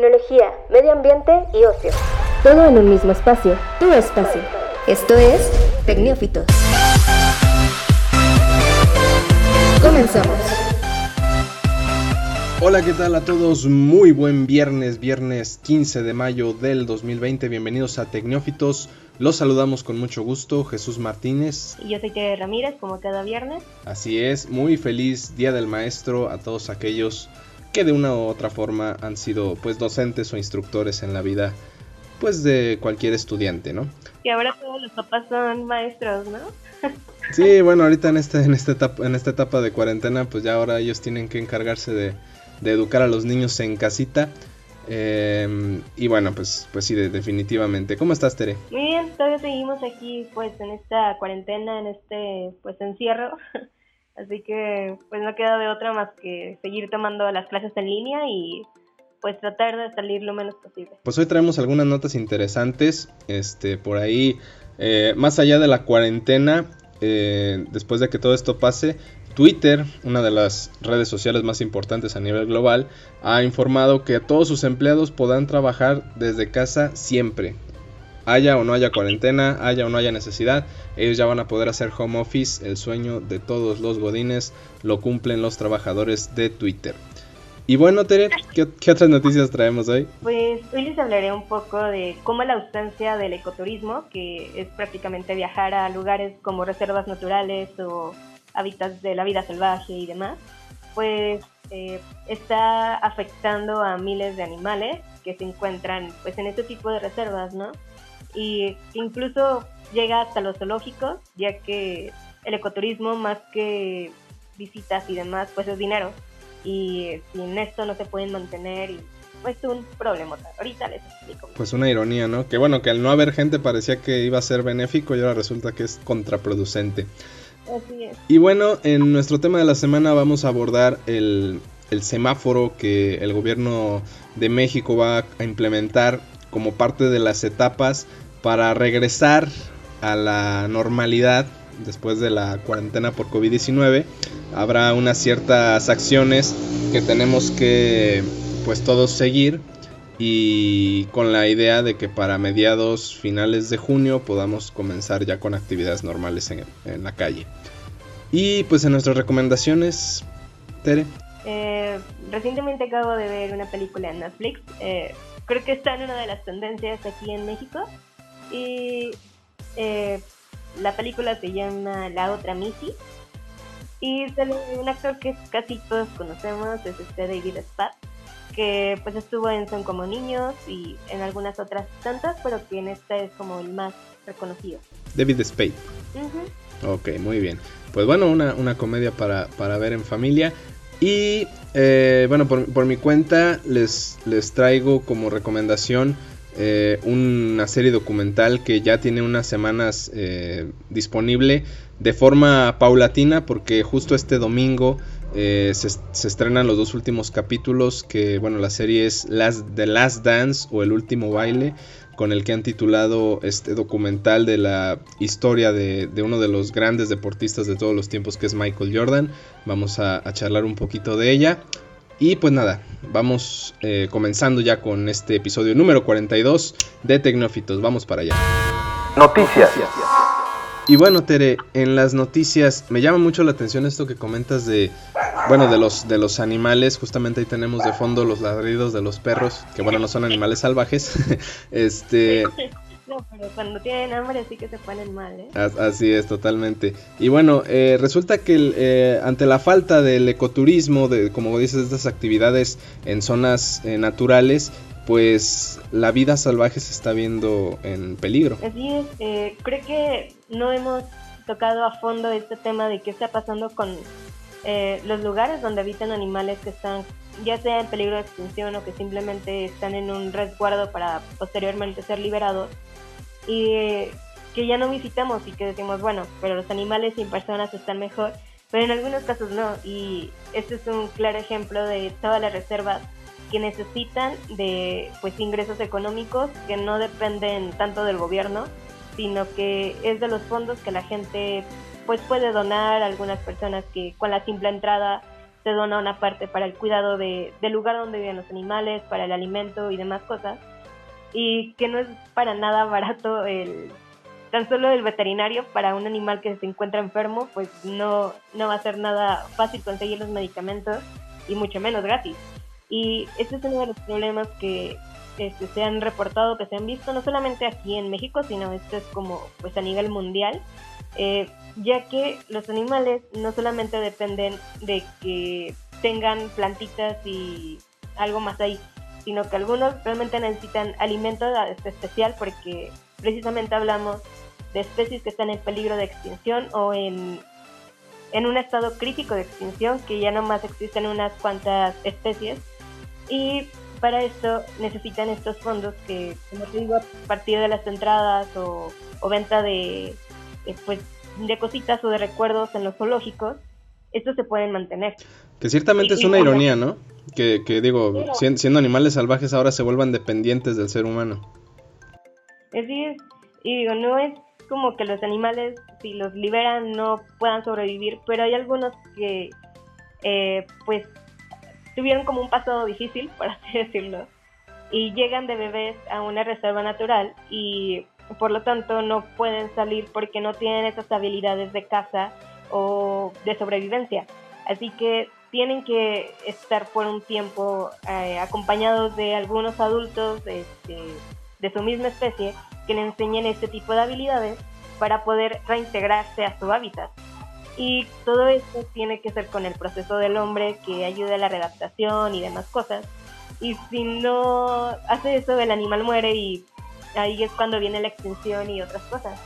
tecnología, medio ambiente y ocio. Todo en un mismo espacio, tu espacio. Esto es Tecnófitos. Comenzamos. Hola, ¿qué tal a todos? Muy buen viernes, viernes 15 de mayo del 2020. Bienvenidos a Tecnófitos. Los saludamos con mucho gusto, Jesús Martínez. Y yo soy Tere Ramírez, como cada viernes. Así es, muy feliz Día del Maestro a todos aquellos que de una u otra forma han sido pues docentes o instructores en la vida pues de cualquier estudiante, ¿no? Y ahora todos los papás son maestros, ¿no? sí, bueno, ahorita en esta, en, esta etapa, en esta etapa de cuarentena, pues ya ahora ellos tienen que encargarse de, de educar a los niños en casita. Em, y bueno, pues, pues sí, definitivamente. ¿Cómo estás, Tere? Muy bien, todavía seguimos aquí, pues, en esta cuarentena, en este, pues, encierro. Así que, pues, no queda de otra más que seguir tomando las clases en línea y, pues, tratar de salir lo menos posible. Pues hoy traemos algunas notas interesantes, este, por ahí, eh, más allá de la cuarentena, eh, después de que todo esto pase, Twitter, una de las redes sociales más importantes a nivel global, ha informado que todos sus empleados podrán trabajar desde casa siempre. Haya o no haya cuarentena, haya o no haya necesidad, ellos ya van a poder hacer home office, el sueño de todos los godines, lo cumplen los trabajadores de Twitter. Y bueno, Tere, ¿qué, otras noticias traemos hoy? Pues hoy les hablaré un poco de cómo la ausencia del ecoturismo, que es prácticamente viajar a lugares como reservas naturales o hábitats de la vida salvaje y demás, pues eh, está afectando a miles de animales que se encuentran pues en este tipo de reservas, ¿no? Y incluso llega hasta los zoológicos, ya que el ecoturismo más que visitas y demás, pues es dinero. Y sin esto no se pueden mantener y pues un problema. Ahorita les explico. Pues una ironía, ¿no? Que bueno, que al no haber gente parecía que iba a ser benéfico y ahora resulta que es contraproducente. Y bueno, en nuestro tema de la semana vamos a abordar el, semáforo que el gobierno de México va a implementar como parte de las etapas para regresar a la normalidad después de la cuarentena por COVID-19. Habrá unas ciertas acciones que tenemos que pues todos seguir y con la idea de que para mediados finales de junio podamos comenzar ya con actividades normales en, la calle. Y pues en nuestras recomendaciones, Tere. Eh, recientemente acabo de ver una película en Netflix. Eh, creo que está en una de las tendencias aquí en México. Y eh, la película se llama La otra Missy. Y sale un actor que casi todos conocemos, es este David Spade que pues estuvo en Son como niños y en algunas otras tantas, pero que en esta es como el más reconocido. David Spade. Ok, muy bien. Pues bueno, una, una comedia para, para, ver en familia. Y eh, bueno, por, mi cuenta les, les traigo como recomendación eh, una serie documental que ya tiene unas semanas eh, disponible de forma paulatina porque justo este domingo eh, se, estrenan los dos últimos capítulos que, bueno, la serie es The Last Dance o El Último Baile, con el que han titulado este documental de la historia de, uno de los grandes deportistas de todos los tiempos, que es Michael Jordan. Vamos a, charlar un poquito de ella. Y pues nada, vamos eh, comenzando ya con este episodio número 42 de Tecnófitos. Vamos para allá. Noticias. Y bueno, Tere, en las noticias me llama mucho la atención esto que comentas de, bueno, de los de los animales. Justamente ahí tenemos de fondo los ladridos de los perros, que bueno, no son animales salvajes. este. No, pero cuando tienen hambre sí que se ponen mal, ¿eh? Así es, totalmente. Y bueno, eh, resulta que eh, ante la falta del ecoturismo, de como dices, estas actividades en zonas eh, naturales, pues la vida salvaje se está viendo en peligro. Así es, eh, creo que no hemos tocado a fondo este tema de qué está pasando con eh, los lugares donde habitan animales que están ya sea en peligro de extinción o que simplemente están en un resguardo para posteriormente ser liberados y que ya no visitamos y que decimos, bueno, pero los animales sin personas están mejor, pero en algunos casos no y este es un claro ejemplo de todas las reservas que necesitan de pues ingresos económicos que no dependen tanto del gobierno, sino que es de los fondos que la gente pues puede donar a algunas personas que con la simple entrada se dona una parte para el cuidado de, del lugar donde viven los animales, para el alimento y demás cosas. Y que no es para nada barato el tan solo el veterinario para un animal que se encuentra enfermo, pues no, no va a ser nada fácil conseguir los medicamentos y mucho menos gratis. Y ese es uno de los problemas que este, se han reportado, que se han visto, no solamente aquí en México, sino esto es como pues a nivel mundial, eh, ya que los animales no solamente dependen de que tengan plantitas y algo más ahí, sino que algunos realmente necesitan alimento este, especial porque precisamente hablamos de especies que están en peligro de extinción o en, en un estado crítico de extinción, que ya no más existen unas cuantas especies. Y para esto necesitan estos fondos que, como te digo, a partir de las entradas o, venta de, pues, de cositas o de recuerdos en los zoológicos, estos se pueden mantener. Que ciertamente es una ironía, ¿no? Que, que digo, siendo animales salvajes ahora se vuelvan dependientes del ser humano. Así es, y digo, no es como que los animales, si los liberan, no puedan sobrevivir, pero hay algunos que, eh, pues, tuvieron como un pasado difícil, por así decirlo, y llegan de bebés a una reserva natural y por lo tanto no pueden salir porque no tienen esas habilidades de caza o de sobrevivencia. Así que tienen que estar por un tiempo eh, acompañados de algunos adultos este, de su misma especie que le enseñen este tipo de habilidades para poder reintegrarse a su hábitat. Y todo esto tiene que ser con el proceso del hombre que ayude a la redactación y demás cosas. Y si no hace eso, el animal muere y ahí es cuando viene la extinción y otras cosas.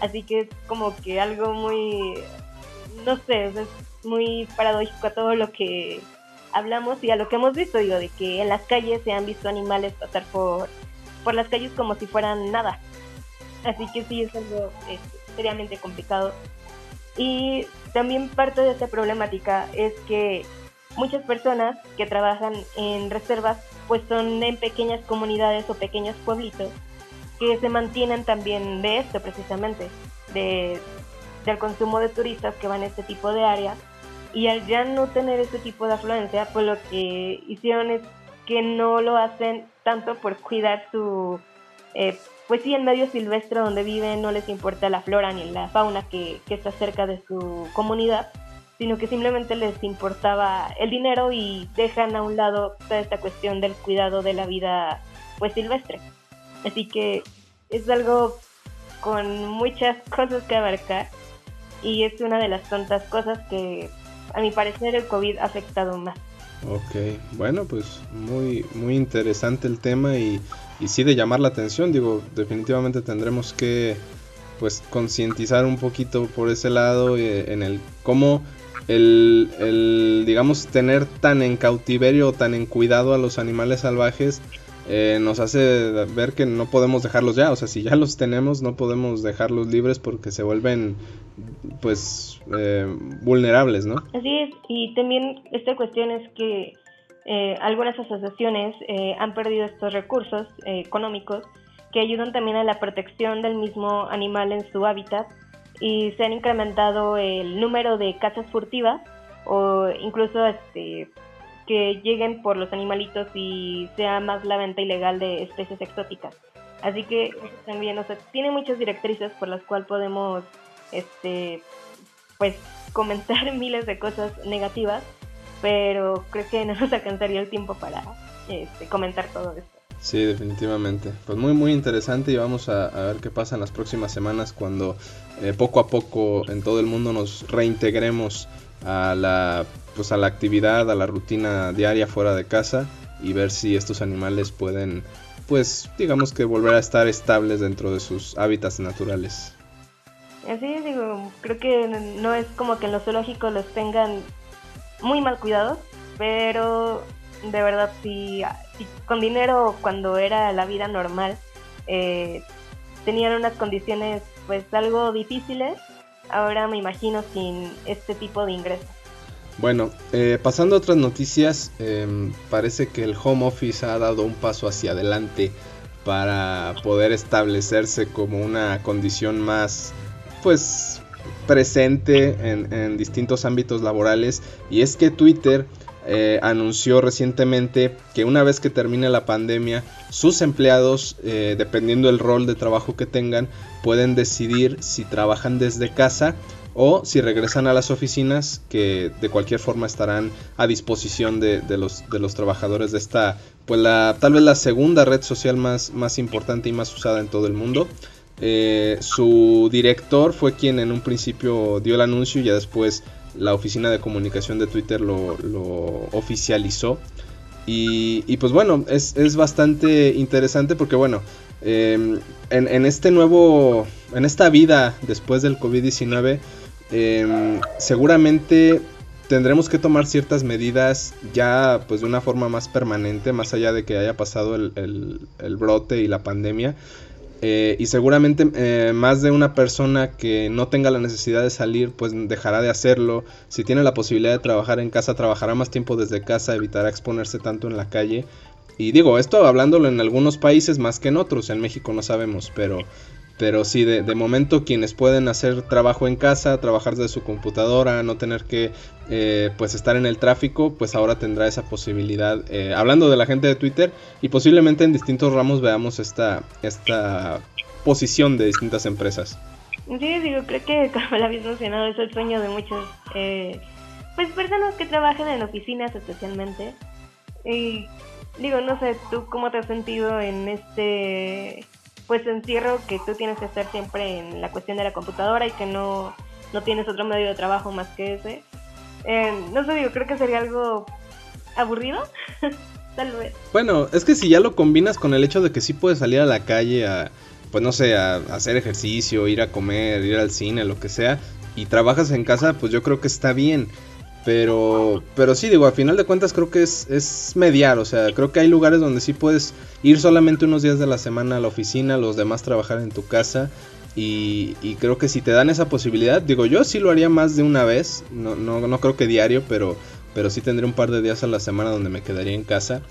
Así que es como que algo muy, no sé, es muy paradójico a todo lo que hablamos y a lo que hemos visto, digo, de que en las calles se han visto animales pasar por, por las calles como si fueran nada. Así que sí, es algo este, seriamente complicado. Y también parte de esta problemática es que muchas personas que trabajan en reservas pues son en pequeñas comunidades o pequeños pueblitos que se mantienen también de esto precisamente, de, del consumo de turistas que van a este tipo de áreas y al ya no tener este tipo de afluencia pues lo que hicieron es que no lo hacen tanto por cuidar su eh, pues sí, en medio silvestre donde viven no les importa la flora ni la fauna que, está cerca de su comunidad, sino que simplemente les importaba el dinero y dejan a un lado toda esta cuestión del cuidado de la vida pues silvestre. Así que es algo con muchas cosas que abarcar y es una de las tontas cosas que a mi parecer el COVID ha afectado más. Ok, bueno, pues muy, muy interesante el tema y, y sí de llamar la atención. Digo, definitivamente tendremos que pues concientizar un poquito por ese lado eh, en el cómo el, el, digamos tener tan en cautiverio o tan en cuidado a los animales salvajes eh, nos hace ver que no podemos dejarlos ya, o sea, si ya los tenemos no podemos dejarlos libres porque se vuelven pues eh, vulnerables, ¿no? Así es, y también esta cuestión es que eh, algunas asociaciones han perdido estos recursos económicos que ayudan también a la protección del mismo animal en su hábitat. Y se han incrementado el número de cazas furtivas o incluso este que lleguen por los animalitos y sea más la venta ilegal de especies exóticas. Así que también, o sea, tiene muchas directrices por las cuales podemos, este, pues, comentar miles de cosas negativas, pero creo que no nos alcanzaría el tiempo para este, comentar todo esto. Sí, definitivamente. Pues muy, muy interesante y vamos a, ver qué pasa en las próximas semanas cuando eh, poco a poco en todo el mundo nos reintegremos a la pues a la actividad, a la rutina diaria fuera de casa y ver si estos animales pueden pues digamos que volver a estar estables dentro de sus hábitats naturales. Así digo, creo que no es como que en los zoológicos los tengan muy mal cuidados, pero de verdad si, con dinero cuando era la vida normal eh, tenían unas condiciones pues algo difíciles, ahora me imagino sin este tipo de ingresos. Bueno, eh, pasando a otras noticias, em, parece que el home office ha dado un paso hacia adelante para poder establecerse como una condición más, pues, presente en, distintos ámbitos laborales. Y es que Twitter eh, anunció recientemente que una vez que termine la pandemia, sus empleados, eh, dependiendo del rol de trabajo que tengan, pueden decidir si trabajan desde casa o si regresan a las oficinas que de cualquier forma estarán a disposición de, los, de los, trabajadores de esta, pues la, tal vez la segunda red social más, más importante y más usada en todo el mundo. Eh, su director fue quien en un principio dio el anuncio y ya después la oficina de comunicación de Twitter lo, oficializó. Y, pues bueno, es, bastante interesante porque bueno, em, en, este nuevo, en esta vida después del COVID-19, em, seguramente tendremos que tomar ciertas medidas ya pues de una forma más permanente, más allá de que haya pasado el brote y la pandemia. Eh, y seguramente eh, más de una persona que no tenga la necesidad de salir, pues dejará de hacerlo. Si tiene la posibilidad de trabajar en casa, trabajará más tiempo desde casa, evitará exponerse tanto en la calle. Y digo, esto hablándolo en algunos países más que en otros, en México no sabemos, pero pero sí, de, momento quienes pueden hacer trabajo en casa, trabajar desde su computadora, no tener que eh, pues estar en el tráfico, pues ahora tendrá esa posibilidad. Eh, hablando de la gente de Twitter y posiblemente en distintos ramos veamos esta, esta posición de distintas empresas. Sí, digo, creo que como lo habéis mencionado, es el sueño de muchos eh, pues personas que trabajan en oficinas especialmente. Y digo, no sé, ¿tú cómo te has sentido en este pues encierro que tú tienes que estar siempre en la cuestión de la computadora y que no, no tienes otro medio de trabajo más que ese. Eh, no sé, digo, creo que sería algo aburrido. Tal vez. Bueno, es que si ya lo combinas con el hecho de que sí puedes salir a la calle a, pues no sé, a, hacer ejercicio, ir a comer, ir al cine, lo que sea, y trabajas en casa, pues yo creo que está bien. Pero, pero sí, digo, a final de cuentas creo que es, es mediar, o sea, creo que hay lugares donde sí puedes ir solamente unos días de la semana a la oficina, los demás trabajar en tu casa. Y, creo que si te dan esa posibilidad, digo, yo sí lo haría más de una vez, no, no, no creo que diario, pero, pero sí tendría un par de días a la semana donde me quedaría en casa.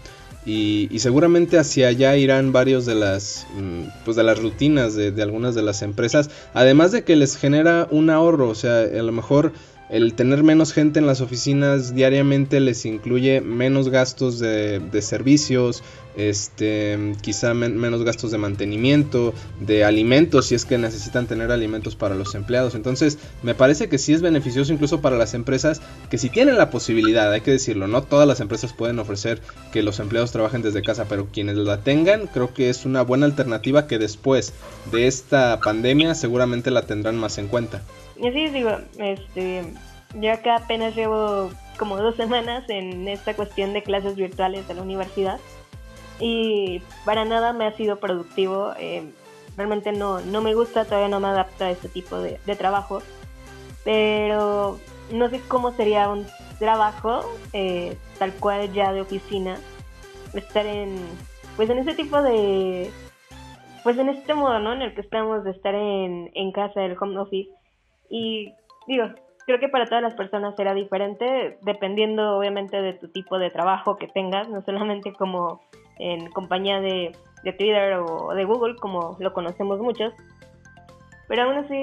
Y, seguramente hacia allá irán varios de las mm, pues de las rutinas de, algunas de las empresas además de que les genera un ahorro o sea a lo mejor el tener menos gente en las oficinas diariamente les incluye menos gastos de, servicios, este, quizá menos gastos de mantenimiento, de alimentos, si es que necesitan tener alimentos para los empleados. Entonces, me parece que sí es beneficioso incluso para las empresas que si tienen la posibilidad, hay que decirlo, no todas las empresas pueden ofrecer que los empleados trabajen desde casa, pero quienes la tengan, creo que es una buena alternativa que después de esta pandemia seguramente la tendrán más en cuenta. Y así digo, este, yo acá apenas llevo como dos semanas en esta cuestión de clases virtuales de la universidad y para nada me ha sido productivo. Eh, realmente no, no me gusta, todavía no me adapto a este tipo de, trabajo, pero no sé cómo sería un trabajo eh, tal cual ya de oficina, estar en, pues en ese tipo de, pues en este modo, ¿no? En el que estamos de estar en, en casa, el home office y digo, creo que para todas las personas será diferente, dependiendo obviamente de tu tipo de trabajo que tengas, no solamente como en compañía de, Twitter o de Google, como lo conocemos muchos. Pero aún así,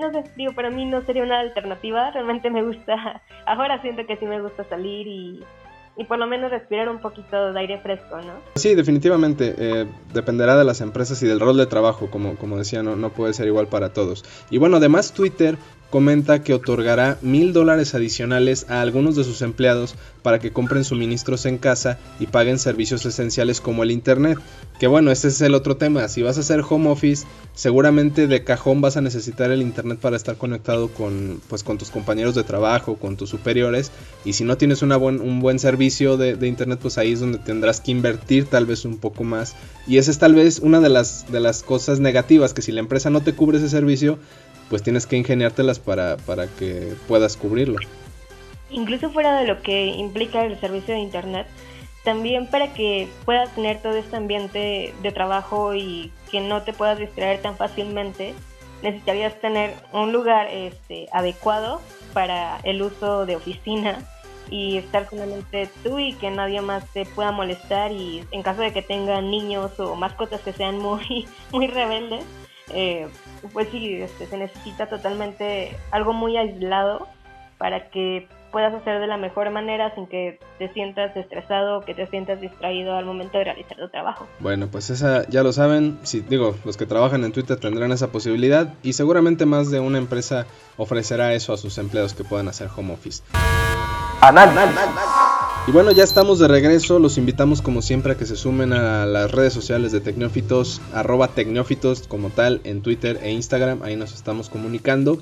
no sé, digo, para mí no sería una alternativa, realmente me gusta, ahora siento que sí me gusta salir y, y por lo menos respirar un poquito de aire fresco, ¿no? Sí, definitivamente. Eh, dependerá de las empresas y del rol de trabajo, como, como decía, no, no puede ser igual para todos. Y bueno, además Twitter comenta que otorgará mil dólares adicionales a algunos de sus empleados para que compren suministros en casa y paguen servicios esenciales como el internet. Que bueno, ese es el otro tema. Si vas a hacer home office, seguramente de cajón vas a necesitar el internet para estar conectado con, pues, con tus compañeros de trabajo, con tus superiores. Y si no tienes buen, un buen servicio de, de, internet, pues ahí es donde tendrás que invertir tal vez un poco más. Y esa es tal vez una de las, de las cosas negativas, que si la empresa no te cubre ese servicio, pues tienes que ingeniártelas para, para que puedas cubrirlo. Incluso fuera de lo que implica el servicio de Internet, también para que puedas tener todo este ambiente de trabajo y que no te puedas distraer tan fácilmente, necesitarías tener un lugar este, adecuado para el uso de oficina y estar solamente tú y que nadie más te pueda molestar y en caso de que tengan niños o mascotas que sean muy, muy rebeldes, eh, pues sí, este, se necesita totalmente algo muy aislado para que puedas hacer de la mejor manera sin que te sientas estresado o que te sientas distraído al momento de realizar tu trabajo. Bueno, pues esa ya lo saben, si digo, los que trabajan en Twitter tendrán esa posibilidad y seguramente más de una empresa ofrecerá eso a sus empleados que puedan hacer home office. Y bueno, ya estamos de regreso. Los invitamos como siempre a que se sumen a las redes sociales de Tecnófitos, arroba Tecnófitos como tal en Twitter e Instagram. Ahí nos estamos comunicando.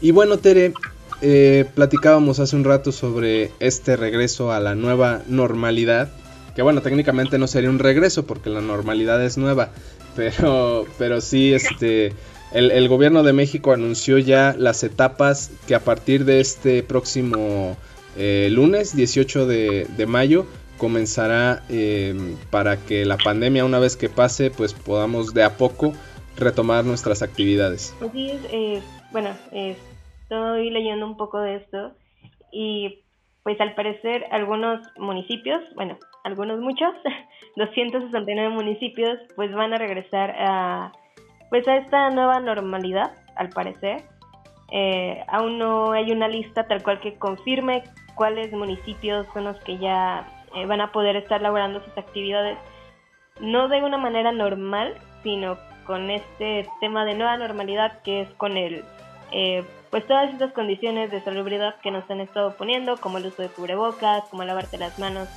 Y bueno, Tere, eh, platicábamos hace un rato sobre este regreso a la nueva normalidad. Que bueno, técnicamente no sería un regreso porque la normalidad es nueva. Pero, pero sí, este, el, gobierno de México anunció ya las etapas que a partir de este próximo eh, lunes 18 de, mayo comenzará em, para que la pandemia una vez que pase pues podamos de a poco retomar nuestras actividades. Así es, eh, bueno, estoy leyendo un poco de esto y pues al parecer algunos municipios, bueno, algunos muchos, 269 municipios, pues van a regresar a pues a esta nueva normalidad, al parecer. Eh, aún no hay una lista tal cual que confirme cuáles municipios son los que ya eh, van a poder estar laborando sus actividades, no de una manera normal, sino con este tema de nueva normalidad que es con el eh, pues todas estas condiciones de salubridad que nos han estado poniendo, como el uso de cubrebocas, como lavarte las manos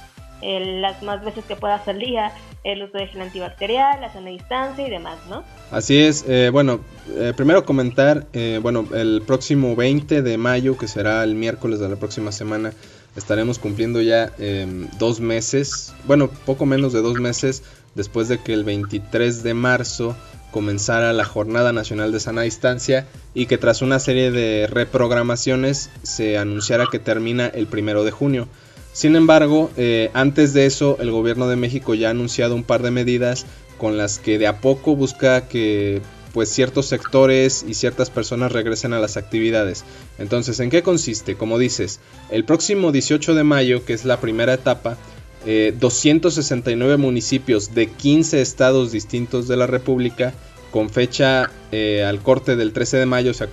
las más veces que puedas al día, el uso de gel antibacterial, la sana distancia y demás, ¿no? Así es, eh, bueno, eh, primero comentar, eh, bueno, el próximo 20 de mayo, que será el miércoles de la próxima semana, estaremos cumpliendo ya em, dos meses, bueno, poco menos de dos meses después de que el 23 de marzo comenzara la Jornada Nacional de Sana Distancia y que tras una serie de reprogramaciones se anunciara que termina el primero de junio. Sin embargo, eh, antes de eso, el gobierno de México ya ha anunciado un par de medidas con las que de a poco busca que pues ciertos sectores y ciertas personas regresen a las actividades. Entonces, ¿en qué consiste? Como dices, el próximo 18 de mayo, que es la primera etapa, 269 eh, municipios de 15 estados distintos de la República, con fecha eh, al corte del 13 de mayo, o sea,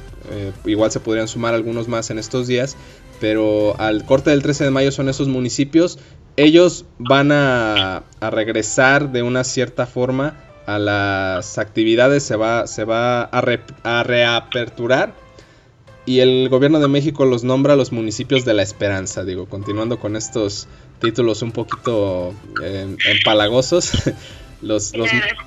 igual se podrían sumar algunos más en estos días, pero al corte del 13 de mayo son esos municipios, ellos van a, regresar de una cierta forma a las actividades, se va, se va a, a reaperturar y el gobierno de México los nombra los municipios de la esperanza, digo, continuando con estos títulos un poquito eh, empalagosos. los,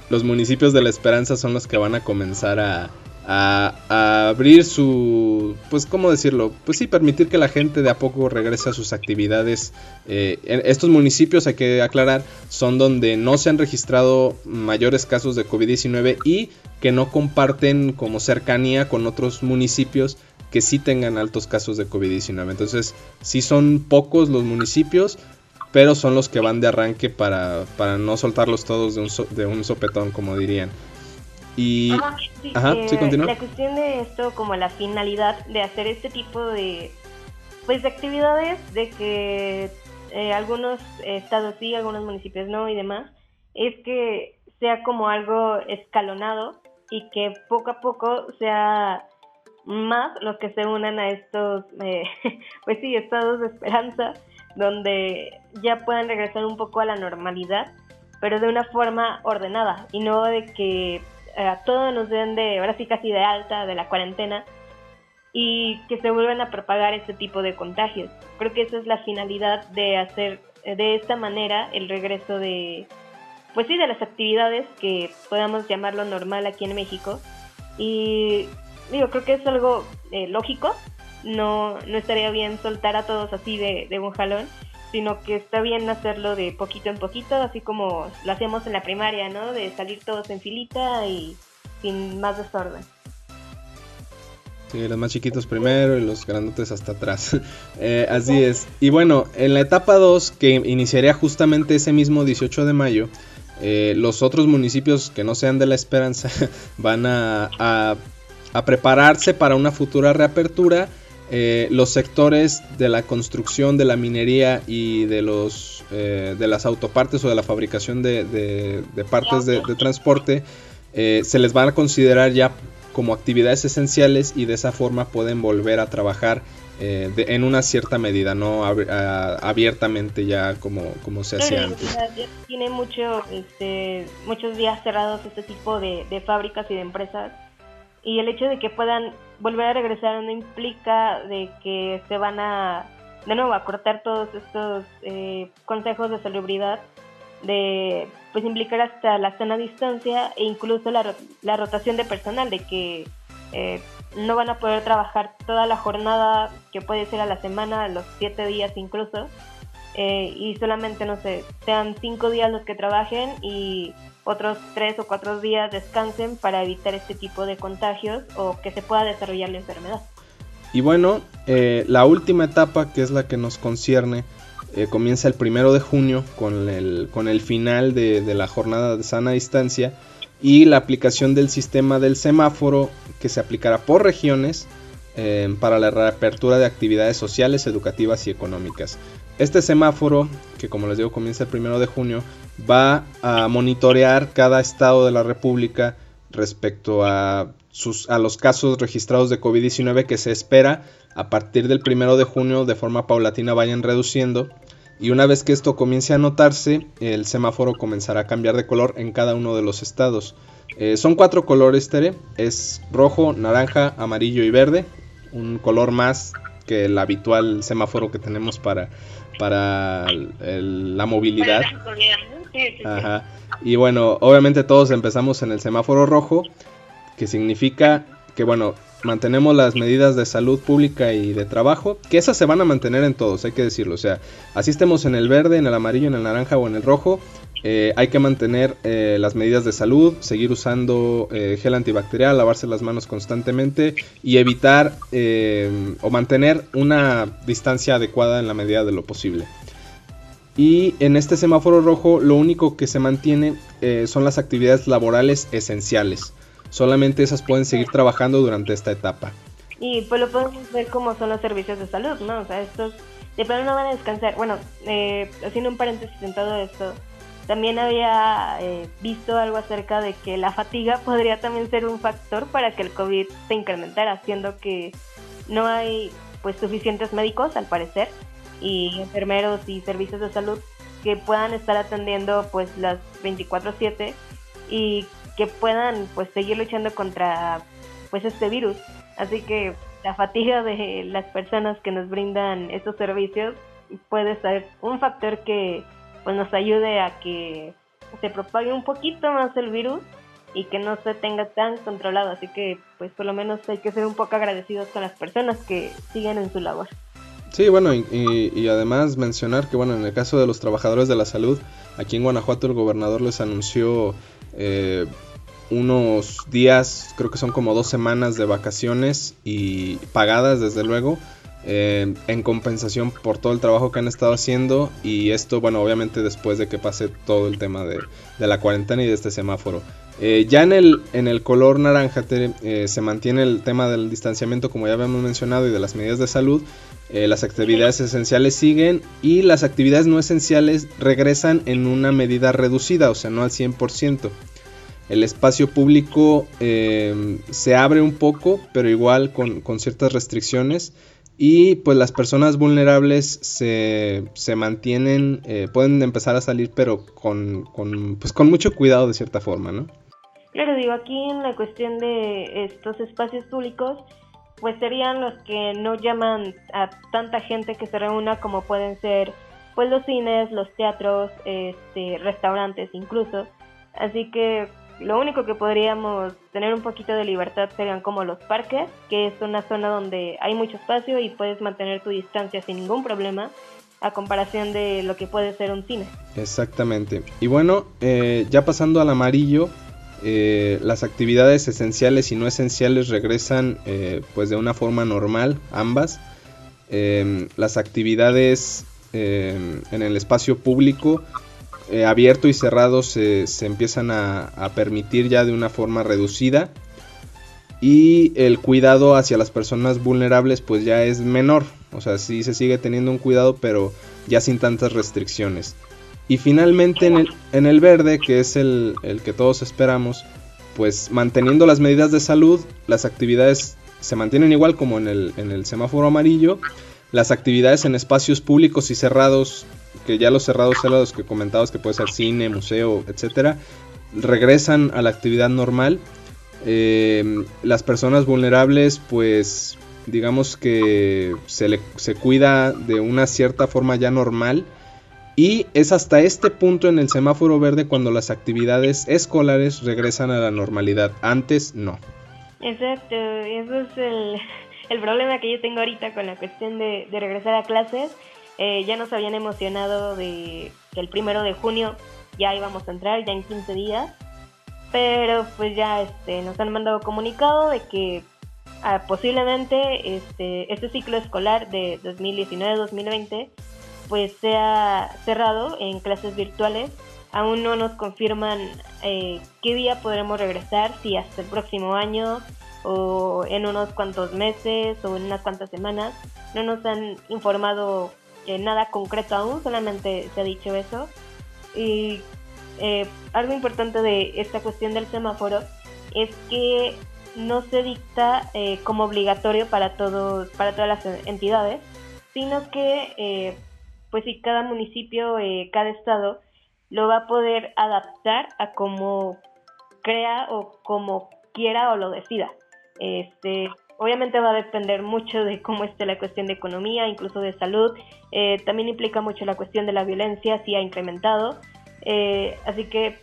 los, municipios de la esperanza son los que van a comenzar a, a, abrir su, pues, ¿cómo decirlo? Pues sí, permitir que la gente de a poco regrese a sus actividades. Eh, estos municipios, hay que aclarar, son donde no se han registrado mayores casos de COVID-19 y que no comparten como cercanía con otros municipios que sí tengan altos casos de COVID-19. Entonces, sí son pocos los municipios, pero son los que van de arranque para, para no soltarlos todos de un, de un sopetón, como dirían. Y Ajá, sí, la cuestión de esto, como la finalidad de hacer este tipo de, pues, de actividades, de que eh, algunos estados sí, algunos municipios no y demás, es que sea como algo escalonado y que poco a poco sea más los que se unan a estos, eh, pues sí, estados de esperanza donde ya puedan regresar un poco a la normalidad, pero de una forma ordenada y no de que a todos nos den de, ahora sí casi de alta de la cuarentena y que se vuelvan a propagar este tipo de contagios. Creo que esa es la finalidad de hacer eh, de esta manera el regreso de, pues sí, de las actividades que podamos llamarlo normal aquí en México. Y digo, creo que es algo eh, lógico no, no estaría bien soltar a todos así de, de un jalón, sino que está bien hacerlo de poquito en poquito, así como lo hacíamos en la primaria, ¿no? De salir todos en filita y sin más desorden. Sí, los más chiquitos primero y los grandotes hasta atrás. Eh, así es. Y bueno, en la etapa 2, que iniciaría justamente ese mismo 18 de mayo, eh, los otros municipios que no sean de la esperanza van a, a, a prepararse para una futura reapertura eh, los sectores de la construcción, de la minería y de, los, eh, de las autopartes o de la fabricación de, partes de, transporte eh, se les van a considerar ya como actividades esenciales y de esa forma pueden volver a trabajar eh, en una cierta medida, no abiertamente ya como, como se hacía antes. tiene mucho, este, muchos días cerrados este tipo de, fábricas y de empresas y el hecho de que puedan volver a regresar no implica de que se van a de nuevo a cortar todos estos eh, consejos de salubridad de pues implicar hasta la sana distancia e incluso la, la rotación de personal de que eh, no van a poder trabajar toda la jornada que puede ser a la semana, los siete días incluso, eh, y solamente, no sé, sean cinco días los que trabajen y otros tres o cuatro días descansen para evitar este tipo de contagios o que se pueda desarrollar la enfermedad. Y bueno, eh, la última etapa, que es la que nos concierne, eh, comienza el primero de junio con el, con el final de, de la jornada de sana distancia y la aplicación del sistema del semáforo que se aplicará por regiones eh, para la reapertura de actividades sociales, educativas y económicas. Este semáforo, que como les digo comienza el primero de junio, va a monitorear cada estado de la República respecto a, sus, a los casos registrados de COVID-19 que se espera a partir del primero de junio de forma paulatina vayan reduciendo y una vez que esto comience a notarse, el semáforo comenzará a cambiar de color en cada uno de los estados. Eh, son cuatro colores, Tere. Es rojo, naranja, amarillo y verde. Un color más que el habitual semáforo que tenemos para, para la movilidad. Ajá. Y bueno, obviamente todos empezamos en el semáforo rojo, que significa que bueno, mantenemos las medidas de salud pública y de trabajo, que esas se van a mantener en todos, hay que decirlo. O sea, así estemos en el verde, en el amarillo, en el naranja o en el rojo, eh, hay que mantener eh, las medidas de salud, seguir usando eh, gel antibacterial, lavarse las manos constantemente y evitar o mantener una distancia adecuada en la medida de lo posible. Y en este semáforo rojo lo único que se mantiene son las actividades laborales esenciales solamente esas pueden seguir trabajando durante esta etapa. Y pues lo podemos ver como son los servicios de salud, ¿no? O sea, estos de plano no van a descansar. Bueno, eh, haciendo un paréntesis en todo esto, también había eh, visto algo acerca de que la fatiga podría también ser un factor para que el COVID se incrementara, haciendo que no hay pues suficientes médicos al parecer y enfermeros y servicios de salud que puedan estar atendiendo pues las 24/7 y que puedan pues seguir luchando contra pues este virus. Así que la fatiga de las personas que nos brindan estos servicios puede ser un factor que pues nos ayude a que se propague un poquito más el virus y que no se tenga tan controlado. Así que pues por lo menos hay que ser un poco agradecidos con las personas que siguen en su labor. Sí, bueno, y, y, además mencionar que, bueno, en el caso de los trabajadores de la salud, aquí en Guanajuato el gobernador les anunció eh, unos días, creo que son como dos semanas de vacaciones y pagadas desde luego, eh, en compensación por todo el trabajo que han estado haciendo y esto, bueno, obviamente después de que pase todo el tema de, la cuarentena y de este semáforo. Eh, ya en el, en el color naranja eh, se mantiene el tema del distanciamiento como ya habíamos mencionado y de las medidas de salud. las actividades esenciales siguen y las actividades no esenciales regresan en una medida reducida, o sea, no al 100% el espacio público se abre un poco, pero igual con, ciertas restricciones. Y pues las personas vulnerables se, se mantienen, eh, pueden empezar a salir, pero con, con, pues con mucho cuidado de cierta forma, ¿no? Claro, digo, aquí en la cuestión de estos espacios públicos, pues serían los que no llaman a tanta gente que se reúna como pueden ser pues los cines, los teatros, este, restaurantes incluso. Así que lo único que podríamos tener un poquito de libertad serían como los parques, que es una zona donde hay mucho espacio y puedes mantener tu distancia sin ningún problema a comparación de lo que puede ser un cine. Exactamente. Y bueno, eh, ya pasando al amarillo, eh, las actividades esenciales y no esenciales regresan eh, pues de una forma normal, ambas. las actividades en el espacio público eh, abierto y cerrado se, empiezan a, permitir ya de una forma reducida y el cuidado hacia las personas vulnerables pues ya es menor, o sea, sí se sigue teniendo un cuidado pero ya sin tantas restricciones. Y finalmente en el, en el verde, que es el, que todos esperamos, pues manteniendo las medidas de salud, las actividades se mantienen igual como en el, en el semáforo amarillo. Las actividades en espacios públicos y cerrados, que ya los cerrados son los que comentabas que puede ser cine, museo, etcétera, regresan a la actividad normal. Eh, las personas vulnerables, pues digamos que se, se cuida de una cierta forma ya normal. Y es hasta este punto en el semáforo verde cuando las actividades escolares regresan a la normalidad. Antes no. Exacto, eso es el, problema que yo tengo ahorita con la cuestión de, regresar a clases. Eh, ya nos habían emocionado de que el primero de junio ya íbamos a entrar, ya en 15 días. Pero pues ya este, nos han mandado comunicado de que ah, posiblemente este, este ciclo escolar de 2019-2020 pues sea cerrado en clases virtuales. Aún no nos confirman eh, qué día podremos regresar, si hasta el próximo año o en unos cuantos meses o en unas cuantas semanas. No nos han informado eh, nada concreto aún, solamente se ha dicho eso. Y eh, algo importante de esta cuestión del semáforo es que no se dicta eh, como obligatorio para todos para todas las entidades sino que eh, pues si cada municipio cada estado lo va a poder adaptar a como crea o como quiera o lo decida este obviamente va a depender mucho de cómo esté la cuestión de economía incluso de salud. También implica mucho la cuestión de la violencia si ha incrementado. Eh, así que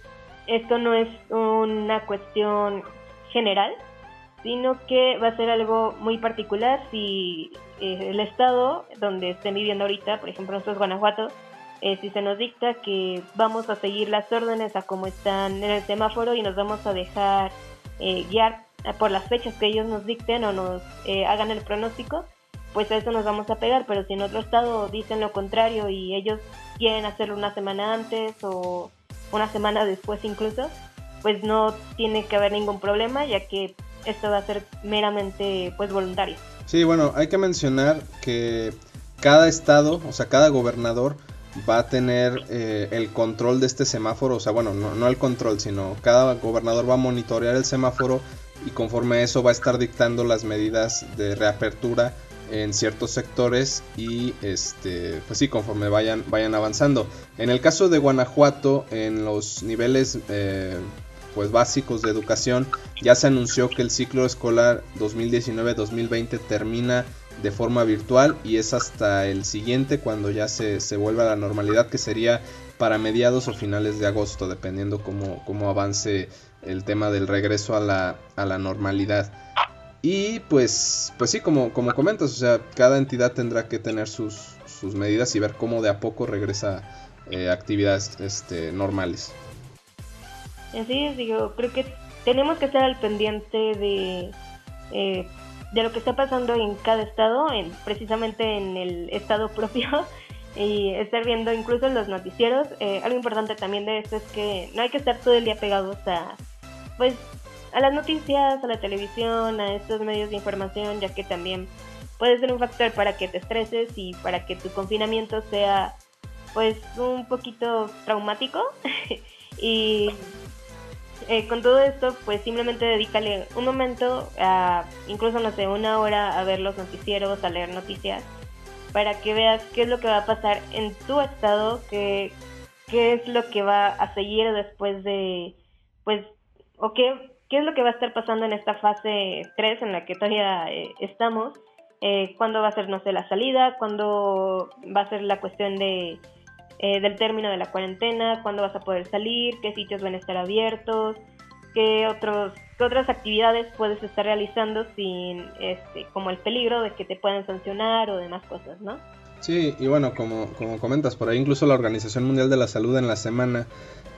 esto no es una cuestión general, sino que va a ser algo muy particular si eh, el estado donde estén viviendo ahorita, por ejemplo nosotros Guanajuato, eh, si se nos dicta que vamos a seguir las órdenes a como están en el semáforo y nos vamos a dejar guiar por las fechas que ellos nos dicten o nos hagan el pronóstico, pues a eso nos vamos a pegar, pero si en otro estado dicen lo contrario y ellos quieren hacerlo una semana antes o una semana después incluso, pues no tiene que haber ningún problema ya que esto va a ser meramente pues voluntario. Sí, bueno, hay que mencionar que cada estado, o sea, cada gobernador va a tener eh, el control de este semáforo, o sea, bueno, no, no el control, sino cada gobernador va a monitorear el semáforo y conforme a eso va a estar dictando las medidas de reapertura en ciertos sectores y este pues sí conforme vayan vayan avanzando. En el caso de Guanajuato en los niveles eh, pues básicos de educación ya se anunció que el ciclo escolar 2019-2020 termina de forma virtual y es hasta el siguiente cuando ya se, se vuelva a la normalidad que sería para mediados o finales de agosto dependiendo cómo, cómo avance el tema del regreso a la, a la normalidad y pues, pues sí, como, como comentas, o sea, cada entidad tendrá que tener sus, sus medidas y ver cómo de a poco regresa eh, actividades este, normales. Así es, creo que tenemos que estar al pendiente de, eh, de lo que está pasando en cada estado, en, precisamente en el estado propio, y estar viendo incluso los noticieros. Eh, algo importante también de esto es que no hay que estar todo el día pegados a, pues, a las noticias, a la televisión, a estos medios de información, ya que también puede ser un factor para que te estreses y para que tu confinamiento sea pues un poquito traumático. y eh, con todo esto, pues simplemente dedícale un momento, a, incluso no sé, una hora a ver los noticieros, a leer noticias, para que veas qué es lo que va a pasar en tu estado, qué, qué es lo que va a seguir después de, pues, o qué qué es lo que va a estar pasando en esta fase 3 en la que todavía eh, estamos, eh, cuándo va a ser, no sé, la salida, cuándo va a ser la cuestión de, eh, del término de la cuarentena, cuándo vas a poder salir, qué sitios van a estar abiertos, qué, otros, qué otras actividades puedes estar realizando sin, este, como el peligro de que te puedan sancionar o demás cosas, ¿no? Sí, y bueno, como, como comentas, por ahí incluso la Organización Mundial de la Salud en la semana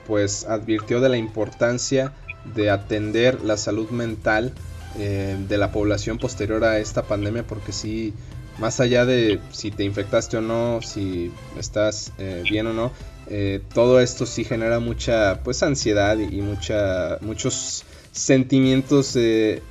pues advirtió de la importancia de atender la salud mental eh, de la población posterior a esta pandemia porque si más allá de si te infectaste o no, si estás eh, bien o no, eh, todo esto sí genera mucha pues ansiedad y, mucha, muchos sentimientos que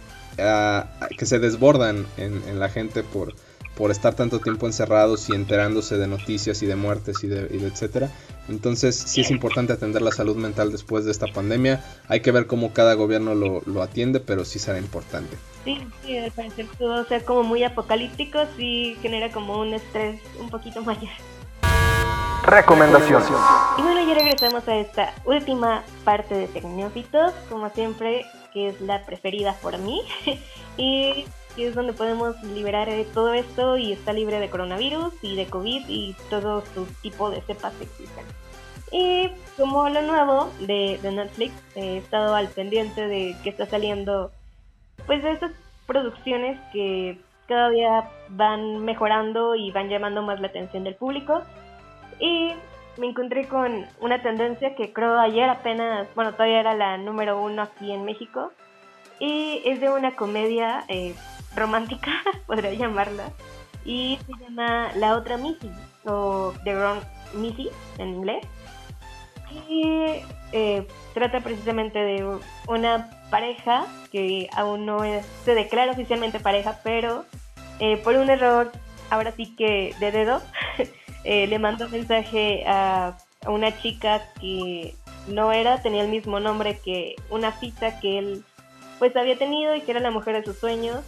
se desbordan en, la gente por, por estar tanto tiempo encerrados y enterándose de noticias y de muertes y de, y de etcétera. Entonces sí es importante atender la salud mental después de esta pandemia. Hay que ver cómo cada gobierno lo, lo atiende, pero sí será importante. Sí, sí, al parecer todo sea como muy apocalíptico, sí genera como un estrés un poquito mayor. Recomendación. Y bueno, ya regresamos a esta última parte de Tecnófitos, como siempre, que es la preferida por mí. y es donde podemos liberar todo esto y está libre de coronavirus y de COVID y todo su tipo de cepas que existen. Y como lo nuevo de, Netflix, he estado al pendiente de que está saliendo, pues de estas producciones que cada día van mejorando y van llamando más la atención del público. Y me encontré con una tendencia que creo ayer apenas, bueno, todavía era la número uno aquí en México. Y es de una comedia eh, romántica, podría llamarla. Y se llama La Otra Missy, o The Wrong Missy en inglés. Y eh, trata precisamente de una pareja que aún no se declara oficialmente pareja, pero eh, por un error, ahora sí que de dedo, eh, le mandó un mensaje a, a, una chica que no era, tenía el mismo nombre que una cita que él pues había tenido y que era la mujer de sus sueños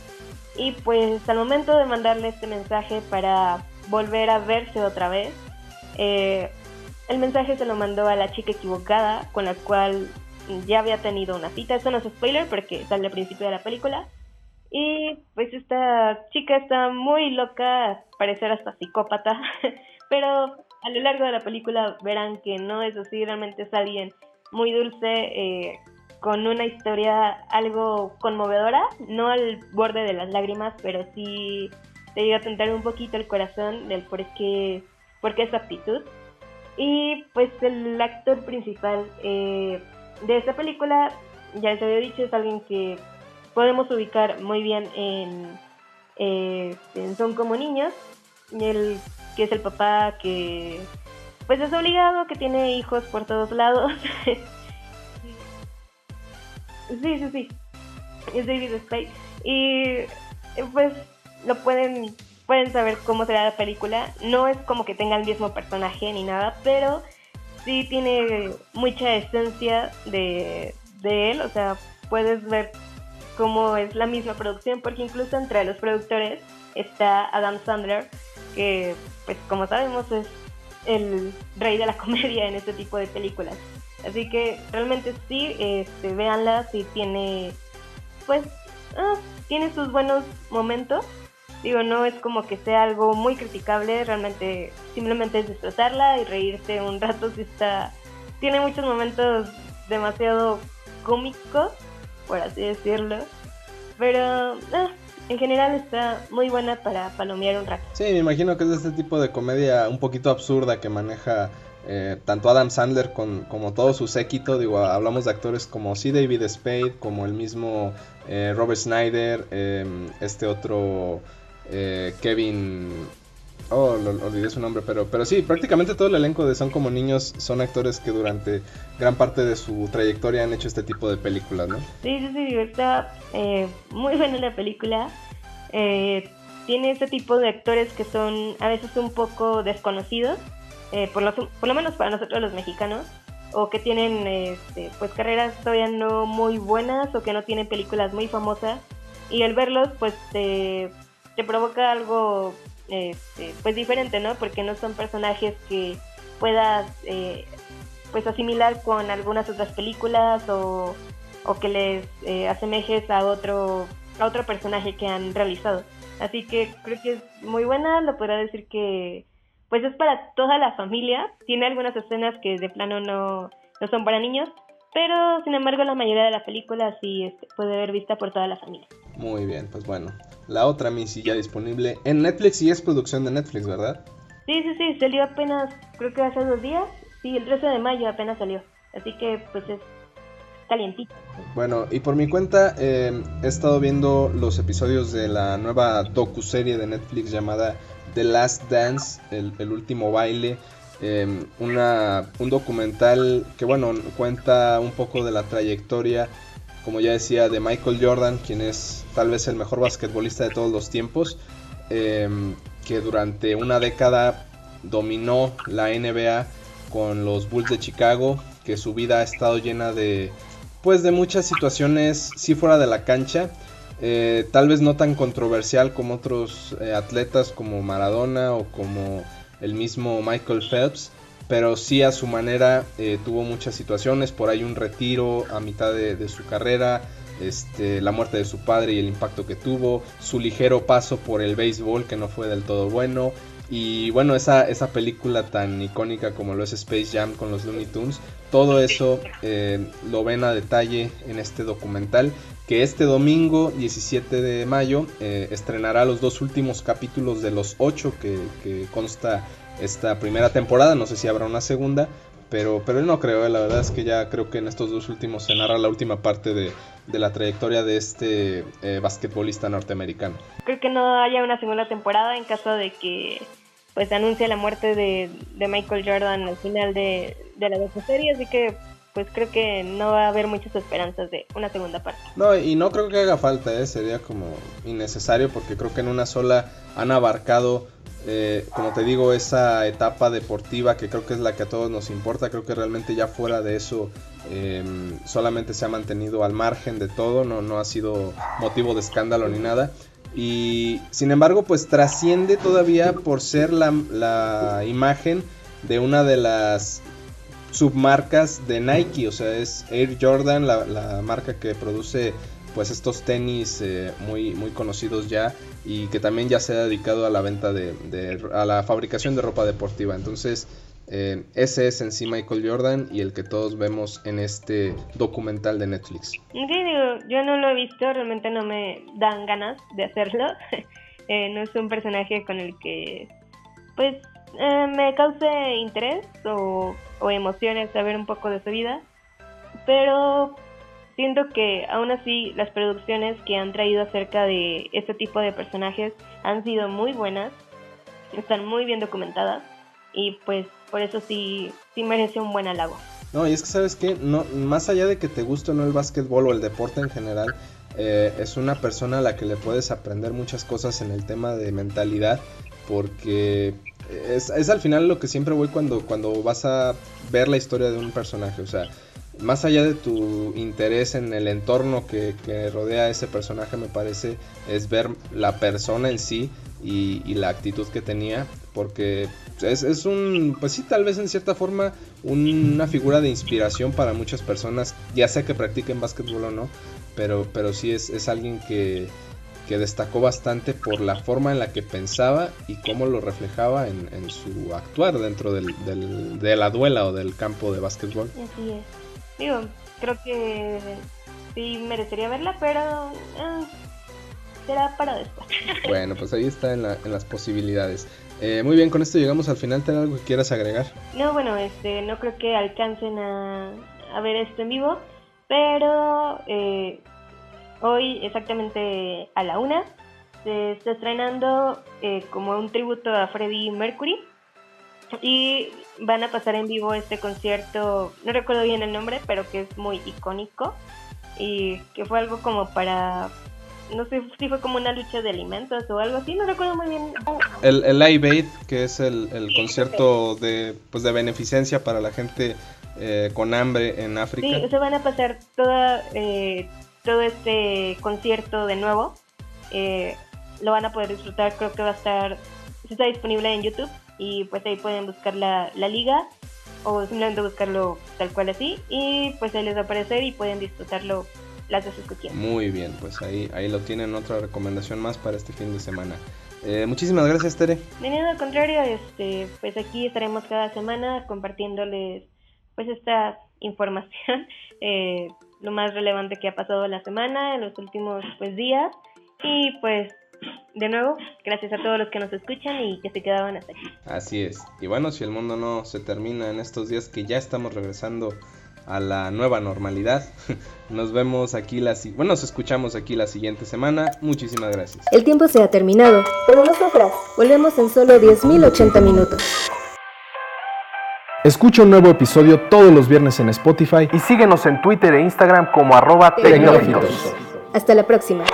y pues al momento de mandarle este mensaje para volver a verse otra vez, eh, el mensaje se lo mandó a la chica equivocada con la cual ya había tenido una cita. Esto no es spoiler porque sale al principio de la película. Y pues esta chica está muy loca, parecer hasta psicópata, pero a lo largo de la película verán que no es así, realmente es alguien muy dulce, eh, con una historia algo conmovedora, no al borde de las lágrimas, pero sí te llega a tentar un poquito el corazón del por qué, por qué esa actitud. Y pues el actor principal eh, de esta película, ya les había dicho, es alguien que podemos ubicar muy bien en, eh, en Son como niños, el, que es el papá que pues es obligado, que tiene hijos por todos lados. Sí, sí, sí. Es David Spade. Y eh, pues lo pueden, pueden saber cómo será la película. No es como que tenga el mismo personaje ni nada, pero sí tiene mucha esencia de, de él. O sea, puedes ver cómo es la misma producción, porque incluso entre los productores está Adam Sandler, que pues como sabemos es el rey de la comedia en este tipo de películas. Así que realmente sí, este, véanla, si tiene, pues, ah, tiene sus buenos momentos. Digo, no es como que sea algo muy criticable, realmente simplemente es disfrutarla y reírte un rato si está... Tiene muchos momentos demasiado cómicos, por así decirlo. Pero ah, en general está muy buena para palomear un rato. Sí, me imagino que es de este tipo de comedia un poquito absurda que maneja eh, tanto Adam Sandler como todo su séquito, digo, hablamos de actores como sí David Spade, como el mismo eh, Robert Snyder, em, este otro eh, Kevin, oh, olvidé su nombre, pero, pero sí, prácticamente todo el elenco de Son como niños son actores que durante gran parte de su trayectoria han hecho este tipo de películas, ¿no? Sí, sí, sí, está muy buena la película. tiene este tipo de actores que son a veces un poco desconocidos eh, por, lo, por lo menos para nosotros los mexicanos, o que tienen este, pues carreras todavía no muy buenas o que no tienen películas muy famosas y al verlos pues te, te provoca algo este, pues diferente, ¿no? Porque no son personajes que puedas eh, pues asimilar con algunas otras películas o, o que les eh, asemejes a otro, a otro personaje que han realizado. Así que creo que es muy buena, lo podría decir que pues es para toda la familia. Tiene algunas escenas que de plano no, no son para niños, pero sin embargo la mayoría de la película sí este, puede ver vista por toda la familia. Muy bien, pues bueno. La otra Missy ya disponible en Netflix y es producción de Netflix, ¿verdad? Sí, sí, sí, salió apenas, creo que hace dos días. Sí, el 13 de mayo apenas salió. Así que pues es calientito. Bueno, y por mi cuenta eh, he estado viendo los episodios de la nueva docu-serie de Netflix llamada The Last Dance, el, último baile, em, una, un documental que bueno, cuenta un poco de la trayectoria, como ya decía, de Michael Jordan, quien es tal vez el mejor basquetbolista de todos los tiempos, em, que durante una década dominó la NBA con los Bulls de Chicago, que su vida ha estado llena de, pues de muchas situaciones, sí fuera de la cancha, eh, tal vez no tan controversial como otros eh, atletas como Maradona o como el mismo Michael Phelps, pero sí a su manera eh, tuvo muchas situaciones, por ahí un retiro a mitad de, su carrera, este, la muerte de su padre y el impacto que tuvo, su ligero paso por el béisbol que no fue del todo bueno, y bueno, esa, esa película tan icónica como lo es Space Jam con los Looney Tunes, todo eso lo ven a detalle en este documental que este domingo 17 de mayo eh, estrenará los dos últimos capítulos de los ocho que, consta esta primera temporada, no sé si habrá una segunda, pero, pero no creo, eh, la verdad es que ya creo que en estos dos últimos se narra la última parte de, la trayectoria de este basquetbolista norteamericano. Creo que no haya una segunda temporada en caso de que pues anuncia la muerte de, Michael Jordan al final de, de la serie, así que pues creo que no va a haber muchas esperanzas de una segunda parte. No, y no creo que haga falta, ¿eh? sería como innecesario porque creo que en una sola han abarcado, eh, como te digo, esa etapa deportiva que creo que es la que a todos nos importa, creo que realmente ya fuera de eso em, solamente se ha mantenido al margen de todo, no, no ha sido motivo de escándalo ni nada. Y sin embargo, pues trasciende todavía por ser la, imagen de una de las submarcas de Nike, o sea, es Air Jordan, la, marca que produce pues estos tenis eh, muy, muy conocidos ya y que también ya se ha dedicado a la venta de, a la fabricación de ropa deportiva. Entonces, eh, ese es en sí Michael Jordan y el que todos vemos en este documental de Netflix. yo no lo he visto, realmente no me dan ganas de hacerlo. Eh, no es un personaje con el que, pues, eh, me cause interés o, o emociones saber un poco de su vida. Pero siento que aún así las producciones que han traído acerca de este tipo de personajes han sido muy buenas, están muy bien documentadas y pues por eso sí, sí merece un buen halago. No, y es que sabes que no, más allá de que te guste o no el básquetbol o el deporte en general, eh, es una persona a la que le puedes aprender muchas cosas en el tema de mentalidad, porque es, es, al final lo que siempre voy cuando, cuando vas a ver la historia de un personaje, o sea, más allá de tu interés en el entorno que, que rodea a ese personaje, me parece, es ver la persona en sí y, y la actitud que tenía porque es, es, un, pues sí, tal vez en cierta forma una figura de inspiración para muchas personas, ya sea que practiquen básquetbol o no, pero, pero sí es, es alguien que, que, destacó bastante por la forma en la que pensaba y cómo lo reflejaba en, en su actuar dentro del, del, de la duela o del campo de básquetbol. Así es. Digo, creo que sí merecería verla, pero... Eh, será para después. Bueno, pues ahí está en, la, en las posibilidades. Eh, muy bien, con esto llegamos al final. ¿Te algo que quieras agregar? No, bueno, este, no creo que alcancen a, ver esto en vivo, pero eh, hoy exactamente a la una se está estrenando eh, como un tributo a Freddie Mercury y van a pasar en vivo este concierto, no recuerdo bien el nombre, pero que es muy icónico y que fue algo como para no sé si fue como una lucha de alimentos o algo así, no recuerdo muy bien. El, el Live Aid, que es el, el concierto de, pues de beneficencia para la gente eh, con hambre en África. Sí, se van a pasar toda, eh, todo este concierto de nuevo. Eh, lo van a poder disfrutar, creo que va a estar, está disponible en YouTube y pues ahí pueden buscar la, la liga o simplemente buscarlo tal cual así y pues ahí les va a aparecer y pueden disfrutarlo las veces que Muy bien, pues ahí, ahí lo tienen, otra recomendación más para este fin de semana. Eh, muchísimas gracias, Tere. De nada, al contrario, este, pues aquí estaremos cada semana compartiéndoles pues esta información, eh, lo más relevante que ha pasado la semana, en los últimos pues, días. Y pues, de nuevo, gracias a todos los que nos escuchan y que se quedaban hasta aquí. Así es. Y bueno, si el mundo no se termina en estos días que ya estamos regresando a la nueva normalidad. Nos vemos aquí la bueno, nos escuchamos aquí la siguiente semana. Muchísimas gracias. El tiempo se ha terminado, pero nosotras volvemos en solo 10.080 minutos. Escucha un nuevo episodio todos los viernes en Spotify y síguenos en Twitter e Instagram como arroba tecnológicos. Hasta la próxima.